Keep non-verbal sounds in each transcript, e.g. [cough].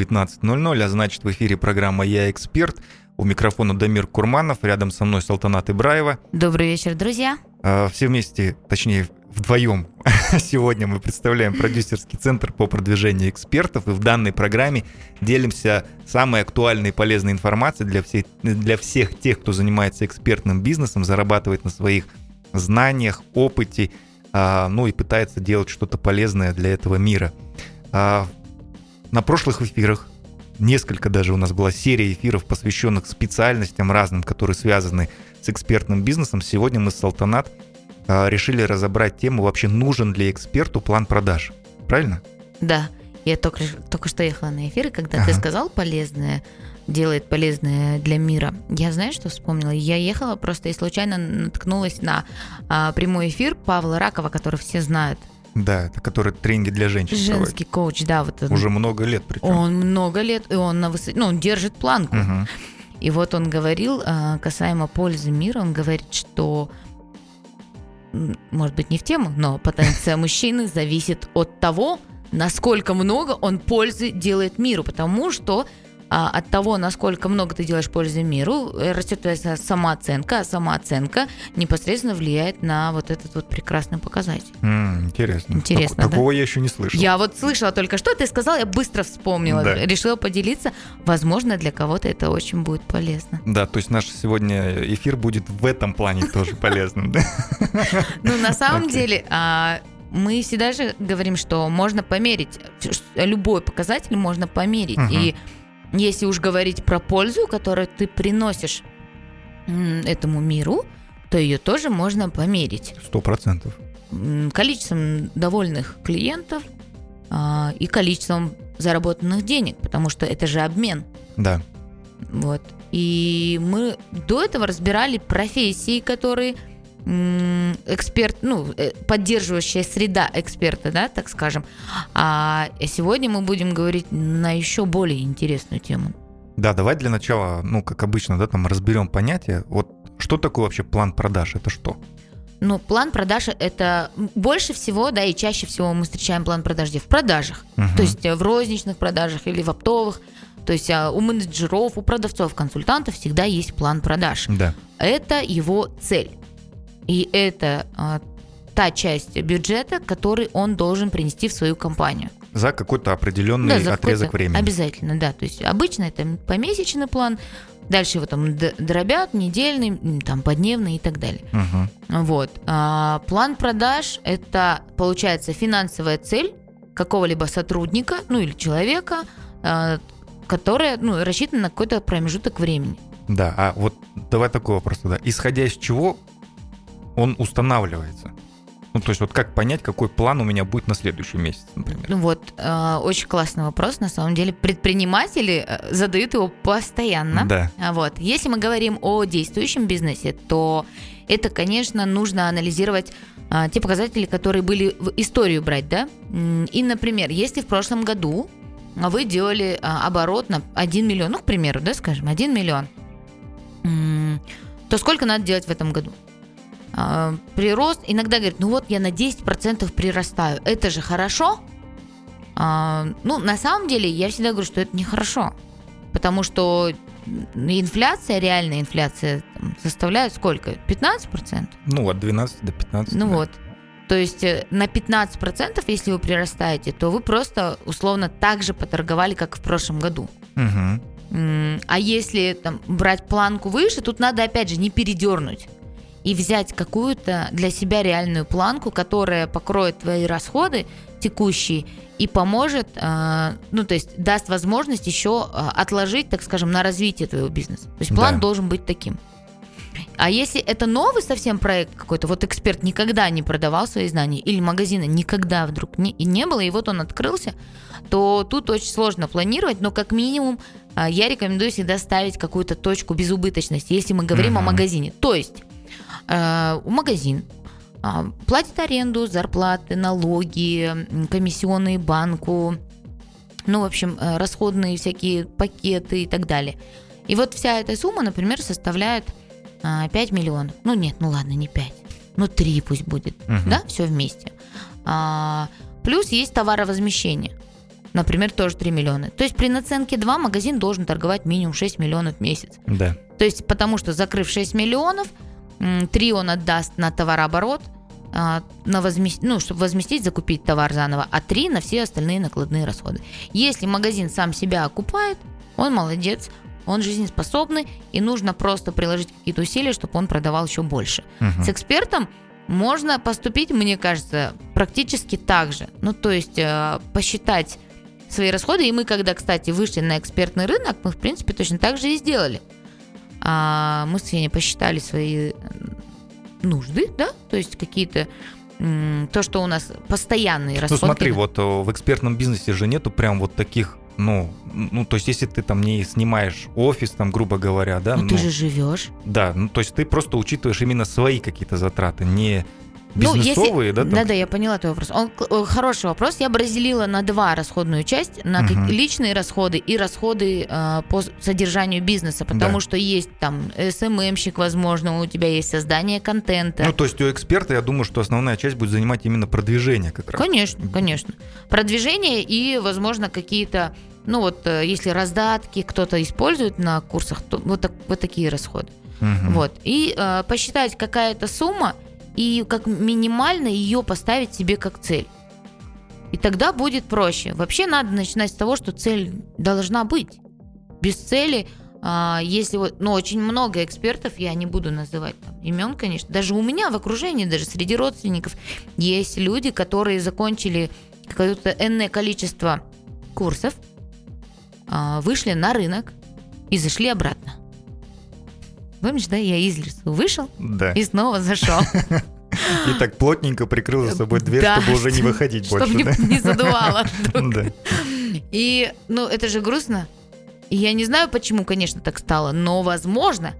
19.00, а значит в эфире программа «Я эксперт». У микрофона Дамир Курманов, рядом со мной Салтанат Ибраева. Добрый вечер, друзья. А, все вместе, точнее вдвоем, [laughs] сегодня мы представляем продюсерский центр по продвижению экспертов, и в данной программе делимся самой актуальной и полезной информацией для всех, для всех тех, кто занимается экспертным бизнесом, зарабатывает на своих знаниях, опыте, а, ну и пытается делать что-то полезное для этого мира. А, на прошлых эфирах несколько даже у нас была серия эфиров, посвященных специальностям разным, которые связаны с экспертным бизнесом. Сегодня мы с Салтанат а, решили разобрать тему, вообще нужен ли эксперту план продаж. Правильно? Да. Я только, только что ехала на эфир, и когда ага. ты сказал полезное, делает полезное для мира. Я знаю, что вспомнила? Я ехала просто и случайно наткнулась на а, прямой эфир Павла Ракова, который все знают. Да, это который тренинги для женщин. Женский проводит. коуч, да, вот он. Уже много лет причем. Он много лет, и он на высоте, ну, он держит планку. Угу. И вот он говорил а, касаемо пользы мира, он говорит, что может быть не в тему, но потенция [laughs] мужчины зависит от того, насколько много он пользы делает миру, потому что а, от того, насколько много ты делаешь пользы миру, э, растет твоя самооценка, а самооценка непосредственно влияет на вот этот вот прекрасный показатель. Mm, интересно. Интересно, так, да? Такого я еще не слышал. Я вот слышала только что, ты сказал, я быстро вспомнила, да. решила поделиться. Возможно, для кого-то это очень будет полезно. Да, то есть наш сегодня эфир будет в этом плане тоже полезным. [laughs] [laughs] Ну, на самом деле, а, мы всегда же говорим, что можно померить, любой показатель можно померить. И если уж говорить про пользу, которую ты приносишь этому миру, то ее тоже можно померить. Сто процентов. Количеством довольных клиентов а, и количеством заработанных денег, потому что это же обмен. Да. Вот. И мы до этого разбирали профессии, которые эксперт, ну, э, поддерживающая среда эксперта, да, так скажем. А сегодня мы будем говорить на еще более интересную тему. Да, давай для начала, ну, как обычно, да, там разберем понятие. Вот что такое вообще план продаж? Это что? Ну, план продаж это больше всего, да, и чаще всего мы встречаем план продаж где? В продажах. Угу. То есть э, в розничных продажах или в оптовых. То есть а, у менеджеров, у продавцов, консультантов всегда есть план продаж. Да. Это его цель. И это а, та часть бюджета, который он должен принести в свою компанию. За какой-то определенный да, за отрезок времени. Обязательно, да. То есть обычно это помесячный план, дальше его там дробят, недельный, там подневный и так далее. Угу. Вот. А, план продаж – это, получается, финансовая цель какого-либо сотрудника, ну или человека, а, которая ну, рассчитана на какой-то промежуток времени. Да, а вот давай такой вопрос тогда. Исходя из чего он устанавливается? Ну, то есть вот как понять, какой план у меня будет на следующий месяц, например? Ну вот, э, очень классный вопрос. На самом деле предприниматели э, задают его постоянно. Да. Вот. Если мы говорим о действующем бизнесе, то это, конечно, нужно анализировать э, те показатели, которые были в историю брать, да? И, например, если в прошлом году вы делали э, оборот на 1 миллион, ну, к примеру, да, скажем, 1 миллион, то сколько надо делать в этом году? Э, прирост, иногда говорят, ну вот я на 10% прирастаю, это же хорошо? А, ну, на самом деле, я всегда говорю, что это нехорошо, потому что инфляция, реальная инфляция составляет сколько? 15%? Ну, от 12 до 15. Ну да. вот. То есть э, на 15%, если вы прирастаете, то вы просто условно так же поторговали, как в прошлом году. Угу. А если там, брать планку выше, тут надо опять же не передернуть и взять какую-то для себя реальную планку, которая покроет твои расходы текущие и поможет, э, ну, то есть даст возможность еще э, отложить, так скажем, на развитие твоего бизнеса. То есть план да. должен быть таким. А если это новый совсем проект какой-то, вот эксперт никогда не продавал свои знания, или магазина никогда вдруг не, и не было, и вот он открылся, то тут очень сложно планировать, но как минимум э, я рекомендую всегда ставить какую-то точку безубыточности, если мы говорим uh-huh. о магазине. То есть э, магазин, э, платит аренду, зарплаты, налоги, комиссионные банку, ну, в общем, э, расходные всякие пакеты и так далее. И вот вся эта сумма, например, составляет э, 5 миллионов. Ну, нет, ну ладно, не 5. Ну, 3 пусть будет, угу. да, все вместе. А, плюс есть товаровозмещение. например, тоже 3 миллиона. То есть при наценке 2 магазин должен торговать минимум 6 миллионов в месяц. Да. То есть потому что закрыв 6 миллионов, 3 он отдаст на товарооборот, а, на возмест... ну, чтобы возместить, закупить товар заново, а 3 на все остальные накладные расходы. Если магазин сам себя окупает, он молодец, он жизнеспособный, и нужно просто приложить какие-то усилия, чтобы он продавал еще больше. Мгм. С экспертом можно поступить, мне кажется, практически так же. Ну, то есть э, посчитать свои расходы. И мы, когда, кстати, вышли на экспертный рынок, мы, в принципе, точно так же и сделали. А, мы с Сеней посчитали свои нужды, да, то есть какие-то то, что у нас постоянные Ну расходы. смотри, вот э, в экспертном бизнесе же нету прям вот таких, ну, ну, то есть если ты там не снимаешь офис, там, грубо говоря, да, Ну, ты ну, же живешь. да, ну, то есть ты просто учитываешь именно свои какие-то затраты, не Ну, если- бизнесовые, да, там? Да, да, я поняла твой вопрос. Он э, хороший вопрос. Я бы разделила на два расходную часть: на Мгм. личные расходы и расходы э, по содержанию бизнеса, потому Да. что есть там СММщик, возможно, у тебя есть создание контента. Ну, то есть у эксперта, я думаю, что основная часть будет занимать именно продвижение как раз. Конечно, конечно. Продвижение и, возможно, какие-то, ну вот, э, если раздатки кто-то использует на курсах, то вот, так- вот такие расходы. Мгм. Вот. И э, посчитать какая-то сумма и как минимально ее поставить себе как цель. И тогда будет проще. Вообще надо начинать с того, что цель должна быть. Без цели, а, если вот, ну, очень много экспертов, я не буду называть там, имен, конечно, даже у меня в окружении, даже среди родственников есть люди, которые закончили какое-то энное количество курсов, а, вышли на рынок и зашли обратно. Помнишь, да, я из лесу вышел Да. и снова зашел. И так плотненько прикрыл за собой дверь, Да, чтобы уже не выходить Чтобы больше, не, да? не задувало. Да. И, ну, это же грустно. И я не знаю, почему, конечно, так стало, но возможно,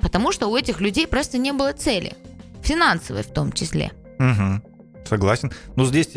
потому что у этих людей просто не было цели. Финансовой в том числе. Мгм. Согласен. Ну, здесь,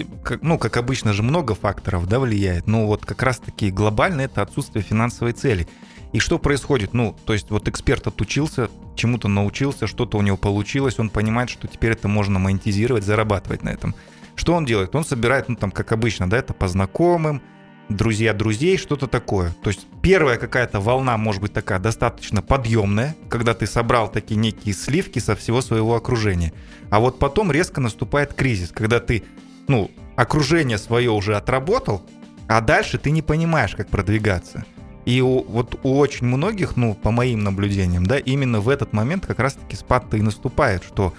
ну, как обычно же, много факторов, да, влияет. Но вот как раз-таки глобально это отсутствие финансовой цели. И что происходит? Ну, то есть вот эксперт отучился, чему-то научился, что-то у него получилось, он понимает, что теперь это можно монетизировать, зарабатывать на этом. Что он делает? Он собирает, ну, там, как обычно, да, это по знакомым, друзья друзей, что-то такое. То есть первая какая-то волна может быть такая достаточно подъемная, когда ты собрал такие некие сливки со всего своего окружения. А вот потом резко наступает кризис, когда ты, ну, окружение свое уже отработал, а дальше ты не понимаешь, как продвигаться. И у, вот у очень многих, ну, по моим наблюдениям, да, именно в этот момент как раз-таки спад-то и наступает, что,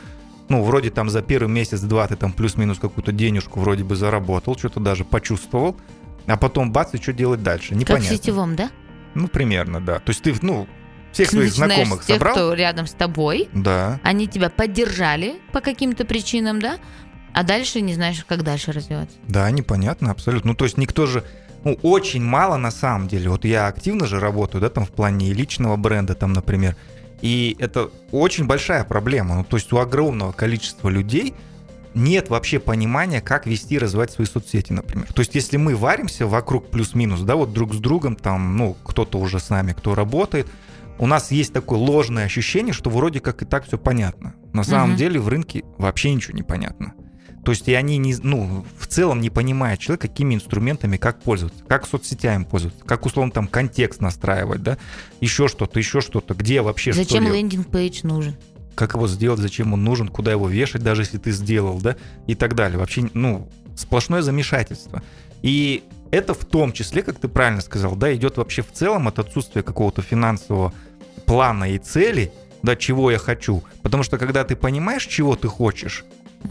ну, вроде там за первый месяц-два ты там плюс-минус какую-то денежку вроде бы заработал, что-то даже почувствовал, а потом бац, и что делать дальше? Как в Непонятно. сетевом, да? Ну, примерно, да. То есть ты, ну, всех Ты своих знакомых тех, собрал? кто рядом с тобой, Да. они тебя поддержали по каким-то причинам, да? А дальше не знаешь, как дальше развиваться. Да, непонятно, абсолютно. Ну, то есть никто же, ну, очень мало на самом деле. Вот я активно же работаю, да, там в плане личного бренда, там, например. И это очень большая проблема. Ну, то есть у огромного количества людей нет вообще понимания, как вести и развивать свои соцсети, например. То есть если мы варимся вокруг плюс-минус, да, вот друг с другом, там, ну, кто-то уже с нами, кто работает, у нас есть такое ложное ощущение, что вроде как и так все понятно. На самом Мгм. деле в рынке вообще ничего не понятно. То есть и они не, ну, в целом не понимают человек, какими инструментами как пользоваться, как соцсетями пользоваться, как условно там контекст настраивать, да, еще что-то, еще что-то, где вообще что Зачем делать, лендинг-пейдж нужен? как его сделать, зачем он нужен, куда его вешать, даже если ты сделал, да, и так далее. Вообще, ну, сплошное замешательство. И это в том числе, как ты правильно сказал, да, идет вообще в целом от отсутствия какого-то финансового плана и цели, да, чего я хочу. Потому что когда ты понимаешь, чего ты хочешь,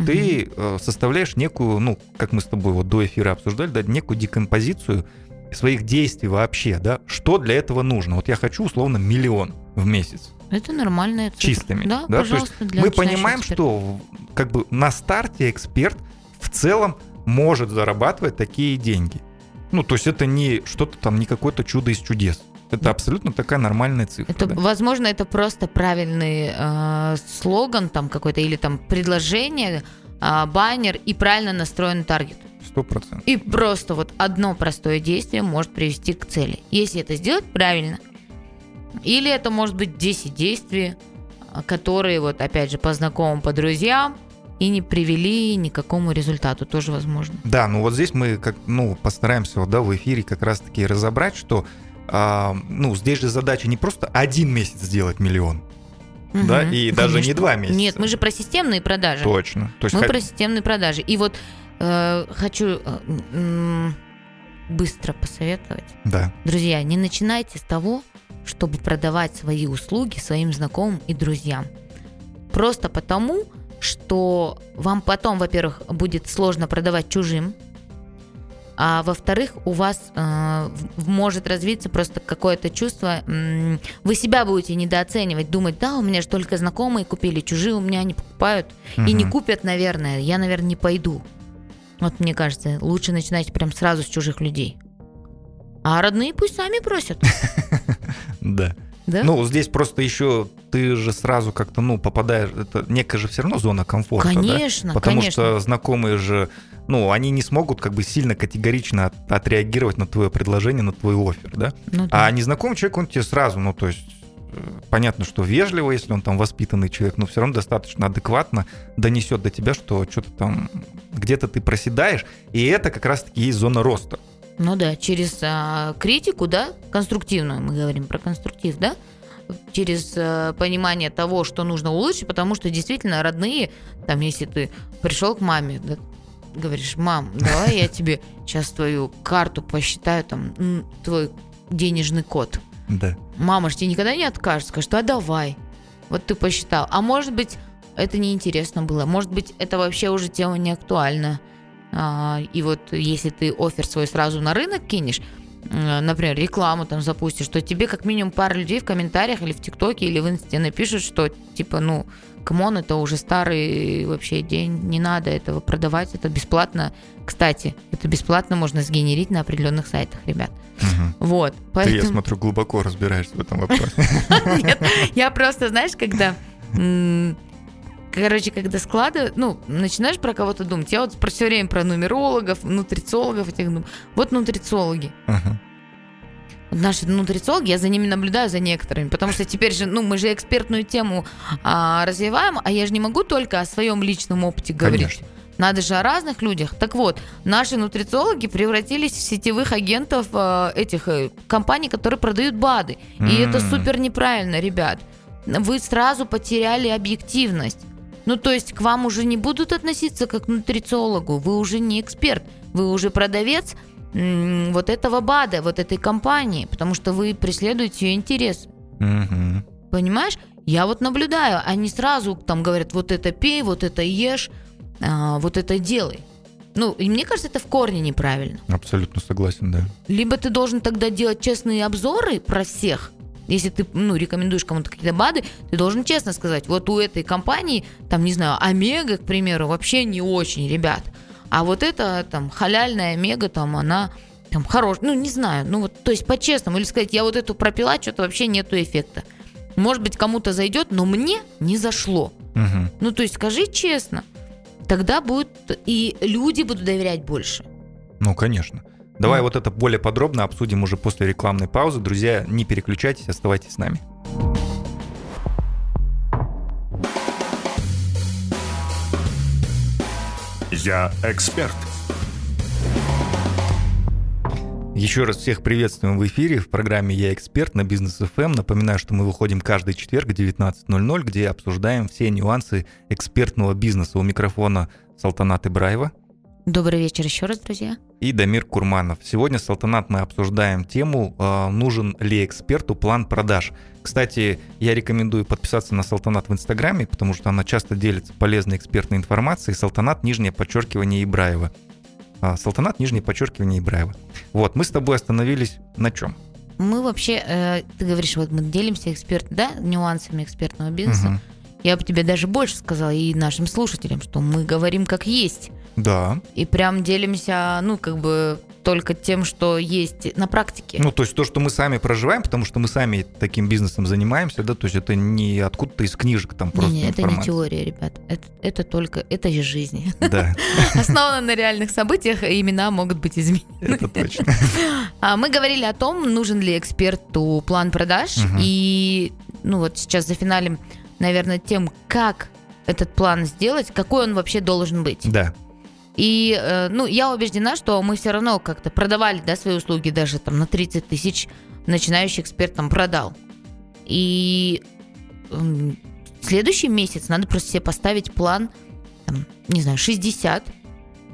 Ты э, составляешь некую, ну, как мы с тобой вот до эфира обсуждали, да, некую декомпозицию своих действий вообще, да, что для этого нужно. Вот я хочу условно миллион в месяц Это нормальная цифра. чистыми. Да, да? То есть пожалуйста, для мы понимаем, экспертов. что как бы на старте эксперт в целом может зарабатывать такие деньги. Ну, то есть это не что-то там, не какое-то чудо из чудес. Это абсолютно такая нормальная цифра. Это, да. возможно, это просто правильный э, слоган там какой-то или там предложение, э, баннер и правильно настроен таргет. Сто процентов. И просто вот одно простое действие может привести к цели. Если это сделать правильно. Или это может быть 10 действий, а, которые вот опять же по знакомым, по друзьям, и не привели ни к какому результату, тоже возможно. Да, ну вот здесь мы как, ну, постараемся вот, да, в эфире как раз-таки разобрать, что а, ну, здесь же задача не просто один месяц сделать миллион, угу, да, и конечно. даже не два месяца. Нет, мы же про системные продажи. Точно. То есть мы х... про системные продажи. И вот э, хочу э, быстро посоветовать. Да. Друзья, не начинайте с того, чтобы продавать свои услуги своим знакомым и друзьям. Просто потому, что вам потом, во-первых, будет сложно продавать чужим, а во-вторых, у вас э, может развиться просто какое-то чувство, э, вы себя будете недооценивать, думать, да, у меня же только знакомые купили, чужие у меня не покупают угу. и не купят, наверное, я, наверное, не пойду. Вот мне кажется, лучше начинать прям сразу с чужих людей. А родные пусть сами просят. [laughs] Да. Да? Ну, здесь просто еще ты же сразу как-то, ну, попадаешь, это некая же все равно зона комфорта. Конечно, да? Потому конечно. что знакомые же, ну, они не смогут как бы сильно категорично от, отреагировать на твое предложение, на твой офер, да? Ну, да. А незнакомый человек, он тебе сразу, ну, то есть э, понятно, что вежливо, если он там воспитанный человек, но все равно достаточно адекватно донесет до тебя, что что-то там где-то ты проседаешь, и это как раз-таки есть зона роста. Ну да, через а, критику, да, конструктивную, мы говорим про конструктив, да, через а, понимание того, что нужно улучшить, потому что действительно родные, там, если ты пришел к маме, да, говоришь, мам, давай я тебе сейчас твою карту посчитаю, там, твой денежный код. Да. Мама же тебе никогда не откажет, скажет, а давай. Вот ты посчитал. А может быть, это неинтересно было. Может быть, это вообще уже тема не актуальна. А, и вот если ты offer свой сразу на рынок кинешь, например, рекламу там запустишь, то тебе как минимум пара людей в комментариях или в ТикТоке или в Инсте напишут, что типа, ну, come on, это уже старый вообще день, не надо этого продавать, это бесплатно. Кстати, это бесплатно можно сгенерить на определенных сайтах, ребят. Угу. Вот. Поэтому... Ты, я смотрю, глубоко разбираешься в этом вопросе. [laughs] Нет, я просто, знаешь, когда короче, когда складываешь, ну, начинаешь про кого-то думать. Я вот про все время про нумерологов, нутрициологов этих думаю. Вот нутрициологи. Ага. Наши нутрициологи, я за ними наблюдаю, за некоторыми, потому что теперь же, ну, мы же экспертную тему а, развиваем, а я же не могу только о своем личном опыте говорить. Конечно. Надо же о разных людях. Так вот, наши нутрициологи превратились в сетевых агентов э, этих э, компаний, которые продают БАДы. Mm. И это супер неправильно, ребят. Вы сразу потеряли объективность. Ну, то есть к вам уже не будут относиться как к нутрициологу, вы уже не эксперт, вы уже продавец вот этого БАДа, вот этой компании, потому что вы преследуете ее интерес. Угу. Понимаешь? Я вот наблюдаю, они сразу там говорят, вот это пей, вот это ешь, а, вот это делай. Ну, и мне кажется, это в корне неправильно. Абсолютно согласен, да. Либо ты должен тогда делать честные обзоры про всех, если ты, ну, рекомендуешь кому-то какие-то БАДы, ты должен честно сказать, вот у этой компании, там, не знаю, Омега, к примеру, вообще не очень, ребят. А вот эта, там, халяльная Омега, там, она там хорош, ну, не знаю, ну, вот, то есть по-честному, или сказать, я вот эту пропила, что-то вообще нету эффекта. Может быть, кому-то зайдет, но мне не зашло. Угу. Ну, то есть скажи честно, тогда будет, и люди будут доверять больше. Ну, конечно. Давай вот это более подробно обсудим уже после рекламной паузы. Друзья, не переключайтесь, оставайтесь с нами. Я эксперт. Еще раз всех приветствуем в эфире в программе «Я эксперт» на Бизнес FM. Напоминаю, что мы выходим каждый четверг в 19.00, где обсуждаем все нюансы экспертного бизнеса. У микрофона Салтанат Ибраева – Добрый вечер еще раз, друзья. И Дамир Курманов. Сегодня, Салтанат, мы обсуждаем тему, а, нужен ли эксперту план продаж. Кстати, я рекомендую подписаться на Салтанат в Инстаграме, потому что она часто делится полезной экспертной информацией. Салтанат, нижнее подчеркивание Ибраева. А, Салтанат, нижнее подчеркивание Ибраева. Вот, мы с тобой остановились на чем? Мы вообще, э, ты говоришь, вот мы делимся эксперт, да, нюансами экспертного бизнеса. Угу. Я бы тебе даже больше сказала и нашим слушателям, что мы говорим как есть. Да. И прям делимся, ну, как бы только тем, что есть на практике. Ну, то есть то, что мы сами проживаем, потому что мы сами таким бизнесом занимаемся, да, то есть это не откуда-то из книжек там просто не, не, это не теория, ребят, это, это только, это же жизнь. Да. [laughs] Основано на реальных событиях, имена могут быть изменены. Это точно. [laughs] А мы говорили о том, нужен ли эксперту план продаж, и, ну, вот сейчас за финалем, наверное, тем, как этот план сделать, какой он вообще должен быть. Да. И, э, ну, я убеждена, что мы все равно как-то продавали, да, свои услуги даже там на 30 тысяч начинающий эксперт там продал. И следующий месяц надо просто себе поставить план, там, не знаю, 60,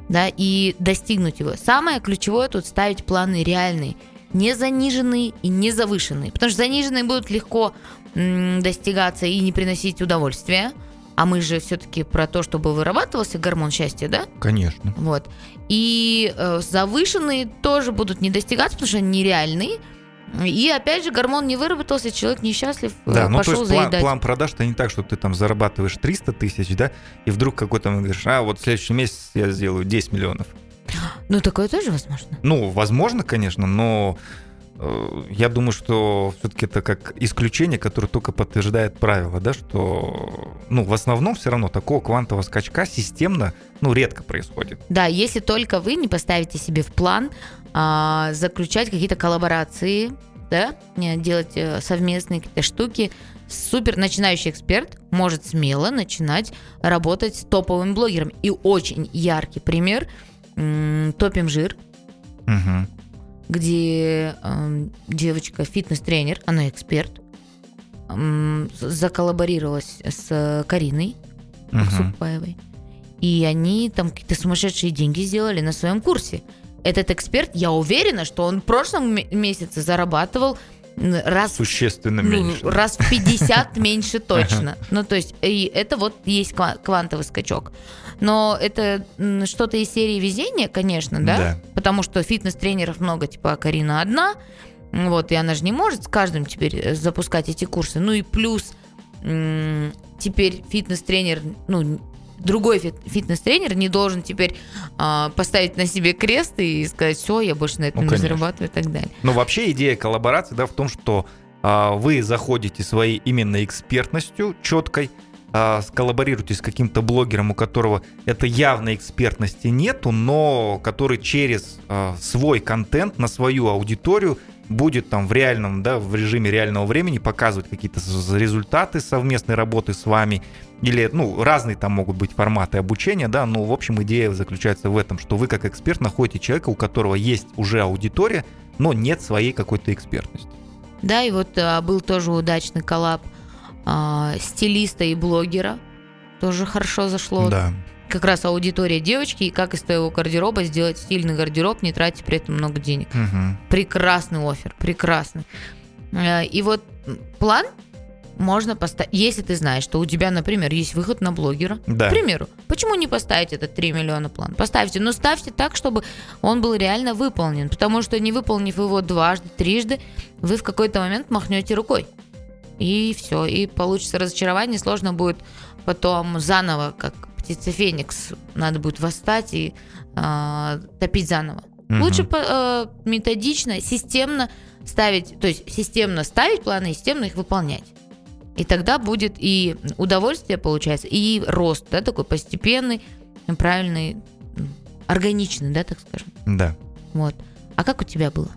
да, и достигнуть его. Самое ключевое тут ставить планы реальные, не заниженные и не завышенные. Потому что заниженные будут легко достигаться и не приносить удовольствия. А мы же все-таки про то, чтобы вырабатывался гормон счастья, да? Конечно. Вот. И э, завышенные тоже будут не достигаться, потому что они нереальные. И опять же, гормон не выработался, человек несчастлив, э, Да, ну то пошел есть план, заедать. план продаж это не так, что ты там зарабатываешь 300 тысяч, да, и вдруг какой-то говоришь, а вот в следующий месяц я сделаю 10 миллионов. Ну, такое тоже возможно. Ну, возможно, конечно, но я думаю, что все-таки это как исключение, которое только подтверждает правило, да, что, ну, в основном все равно такого квантового скачка системно, ну, редко происходит. Да, если только вы не поставите себе в план а, заключать какие-то коллаборации, да, делать э, совместные какие-то штуки. Супер начинающий эксперт может смело начинать работать с топовым блогером. И очень яркий пример Топим жир, Мгм. Где эм, девочка фитнес-тренер, она эксперт, с- заколлаборировалась с Кариной Мгм. Супаевой. И они там какие-то сумасшедшие деньги сделали на своем курсе. Этот эксперт, я уверена, что он в прошлом ме- месяце зарабатывал раз, Существенно ну, меньше. раз в 50 [laughs] меньше точно. Ну, то есть, и это вот есть ква- квантовый скачок. Но это что-то из серии везения, конечно, да? Да. Потому что фитнес-тренеров много, типа, а Карина одна. Вот, и она же не может с каждым теперь э, запускать эти курсы. Ну и плюс теперь фитнес-тренер, ну, другой фит- фитнес-тренер не должен теперь а, поставить на себе крест и сказать, все, я больше на этом Ну, не зарабатываю и так далее. Но вообще идея коллаборации да, в том, что а, вы заходите своей именно экспертностью четкой, а, сколлаборируете с каким-то блогером, у которого это явной экспертности нету, но который через а, свой контент на свою аудиторию будет там в реальном, да, в режиме реального времени показывать какие-то результаты совместной работы с вами, или, ну, разные там могут быть форматы обучения, да, но, в общем, идея заключается в этом, что вы как эксперт находите человека, у которого есть уже аудитория, но нет своей какой-то экспертности. Да, и вот а, был тоже удачный коллаб а, стилиста и блогера. Тоже хорошо зашло. Да. Как раз аудитория девочки, и как из твоего гардероба сделать стильный гардероб, не тратя при этом много денег. Мгм. Прекрасный офер, прекрасный. Э, И вот план можно поставить, если ты знаешь, что у тебя, например, есть выход на блогера, Да. к примеру, почему не поставить этот 3 миллиона план? Поставьте, но ставьте так, чтобы он был реально выполнен, потому что не выполнив его дважды, трижды, вы в какой-то момент махнете рукой. И все, и получится разочарование, сложно будет потом заново, как птица Феникс, надо будет восстать и а, топить заново. Мгм. Лучше э, методично, системно ставить, то есть системно ставить планы и системно их выполнять. И тогда будет и удовольствие получается, и рост, да, такой постепенный, правильный, органичный, да, так скажем. Да. Вот. А как у тебя было?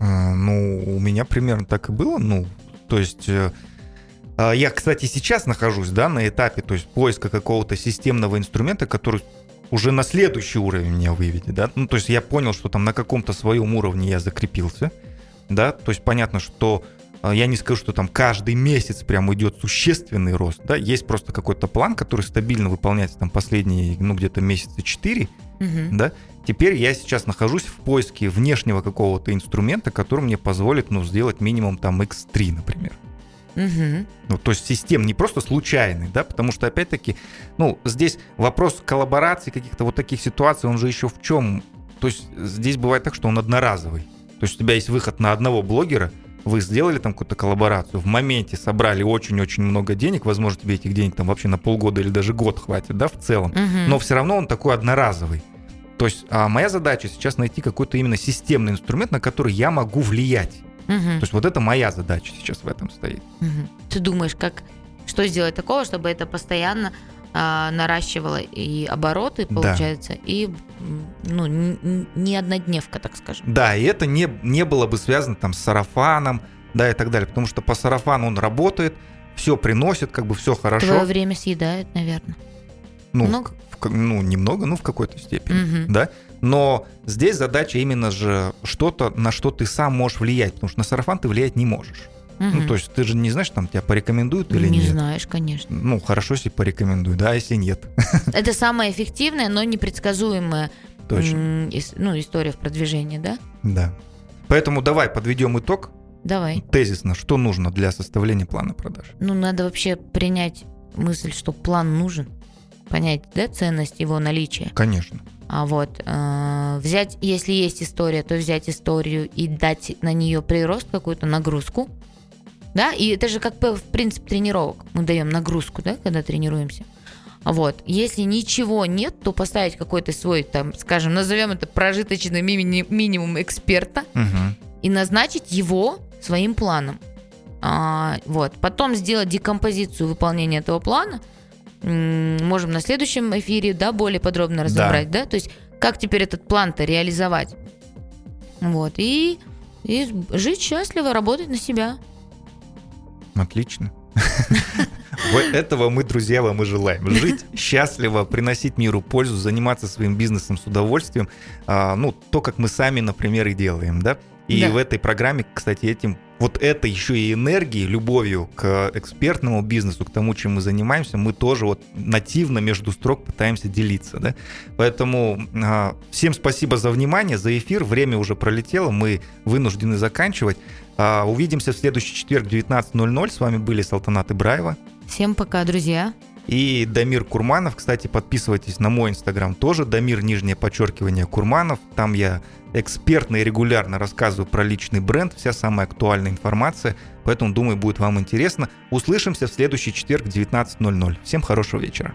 А, Ну, у меня примерно так и было. Ну, то есть э, а, я, кстати, сейчас нахожусь, да, на этапе, то есть поиска какого-то системного инструмента, который уже на следующий уровень меня выведет, да. Ну, то есть я понял, что там на каком-то своем уровне я закрепился, да. То есть понятно, что а, я не скажу, что там каждый месяц прям идет существенный рост, да. Есть просто какой-то план, который стабильно выполняется там последние, ну, где-то месяца 4, Мгм. да, теперь я сейчас нахожусь в поиске внешнего какого-то инструмента, который мне позволит, ну, сделать минимум там X3, например. Мгм. Ну, то есть систем не просто случайный, да, потому что, опять-таки, ну, здесь вопрос коллаборации, каких-то вот таких ситуаций, он же еще в чем? То есть здесь бывает так, что он одноразовый. То есть у тебя есть выход на одного блогера, вы сделали там какую-то коллаборацию, в моменте собрали очень-очень много денег, возможно, тебе этих денег там вообще на полгода или даже год хватит, да, в целом Мгм. но все равно он такой одноразовый. То есть а, моя задача сейчас найти какой-то именно системный инструмент, на который я могу влиять. Мгм. То есть вот это моя задача сейчас в этом стоит. Мгм. Ты думаешь, как что сделать такого, чтобы это постоянно а, наращивало и обороты, Да. получается, и м, ну не однодневка, так скажем. Да, и это не, не было бы связано там с сарафаном, да, и так далее. Потому что по сарафану он работает, все приносит, как бы все хорошо. Твое время съедает, наверное. Ну, много? в- ну, немного, ну, в какой-то степени, Мгм. да. Но здесь задача именно же что-то, на что ты сам можешь влиять, потому что на сарафан ты влиять не можешь. Ну, Мгм. то есть ты же не знаешь, там тебя порекомендуют или не нет. знаешь, конечно. Ну, хорошо, если порекомендуют, да, а если нет. [laughs] Это самая эффективная, но непредсказуемая Точно. ну, история в продвижении, да? Да. Поэтому давай подведем итог Давай. тезисно, что нужно для составления плана продаж. Ну, надо вообще принять мысль, что план нужен. Понять, да, ценность его наличия. Конечно. А вот э, взять, если есть история, то взять историю и дать на нее прирост, какую-то нагрузку. Да, и это же как в принципе тренировок. Мы даем нагрузку, да, когда тренируемся. Вот. Если ничего нет, то поставить какой-то свой, там, скажем, назовем это прожиточный мини- минимум эксперта Мгм. и назначить его своим планом. А, вот. Потом сделать декомпозицию выполнения этого плана. Можем на следующем эфире да, более подробно разобрать. Да. То есть, как теперь этот план-то реализовать. Вот. И, и жить счастливо, работать на себя. Отлично. [laughs] Этого мы, друзья, вам и желаем. Жить счастливо, приносить миру пользу, заниматься своим бизнесом с удовольствием. А, Ну, то, как мы сами, например, и делаем, да? И Да. в этой программе, кстати, этим вот это еще и энергией, любовью к экспертному бизнесу, к тому, чем мы занимаемся, мы тоже вот нативно между строк пытаемся делиться, да? Поэтому а, всем спасибо за внимание, за эфир. Время уже пролетело, мы вынуждены заканчивать. А, Увидимся в следующий четверг в 19.00. С вами были Салтанат Ибраева Всем пока, друзья. И Дамир Курманов. Кстати, подписывайтесь на мой инстаграм тоже. Дамир, нижнее подчеркивание, Курманов. Там я экспертно и регулярно рассказываю про личный бренд, вся самая актуальная информация. Поэтому, думаю, будет вам интересно. Услышимся в следующий четверг в 19.00. Всем хорошего вечера.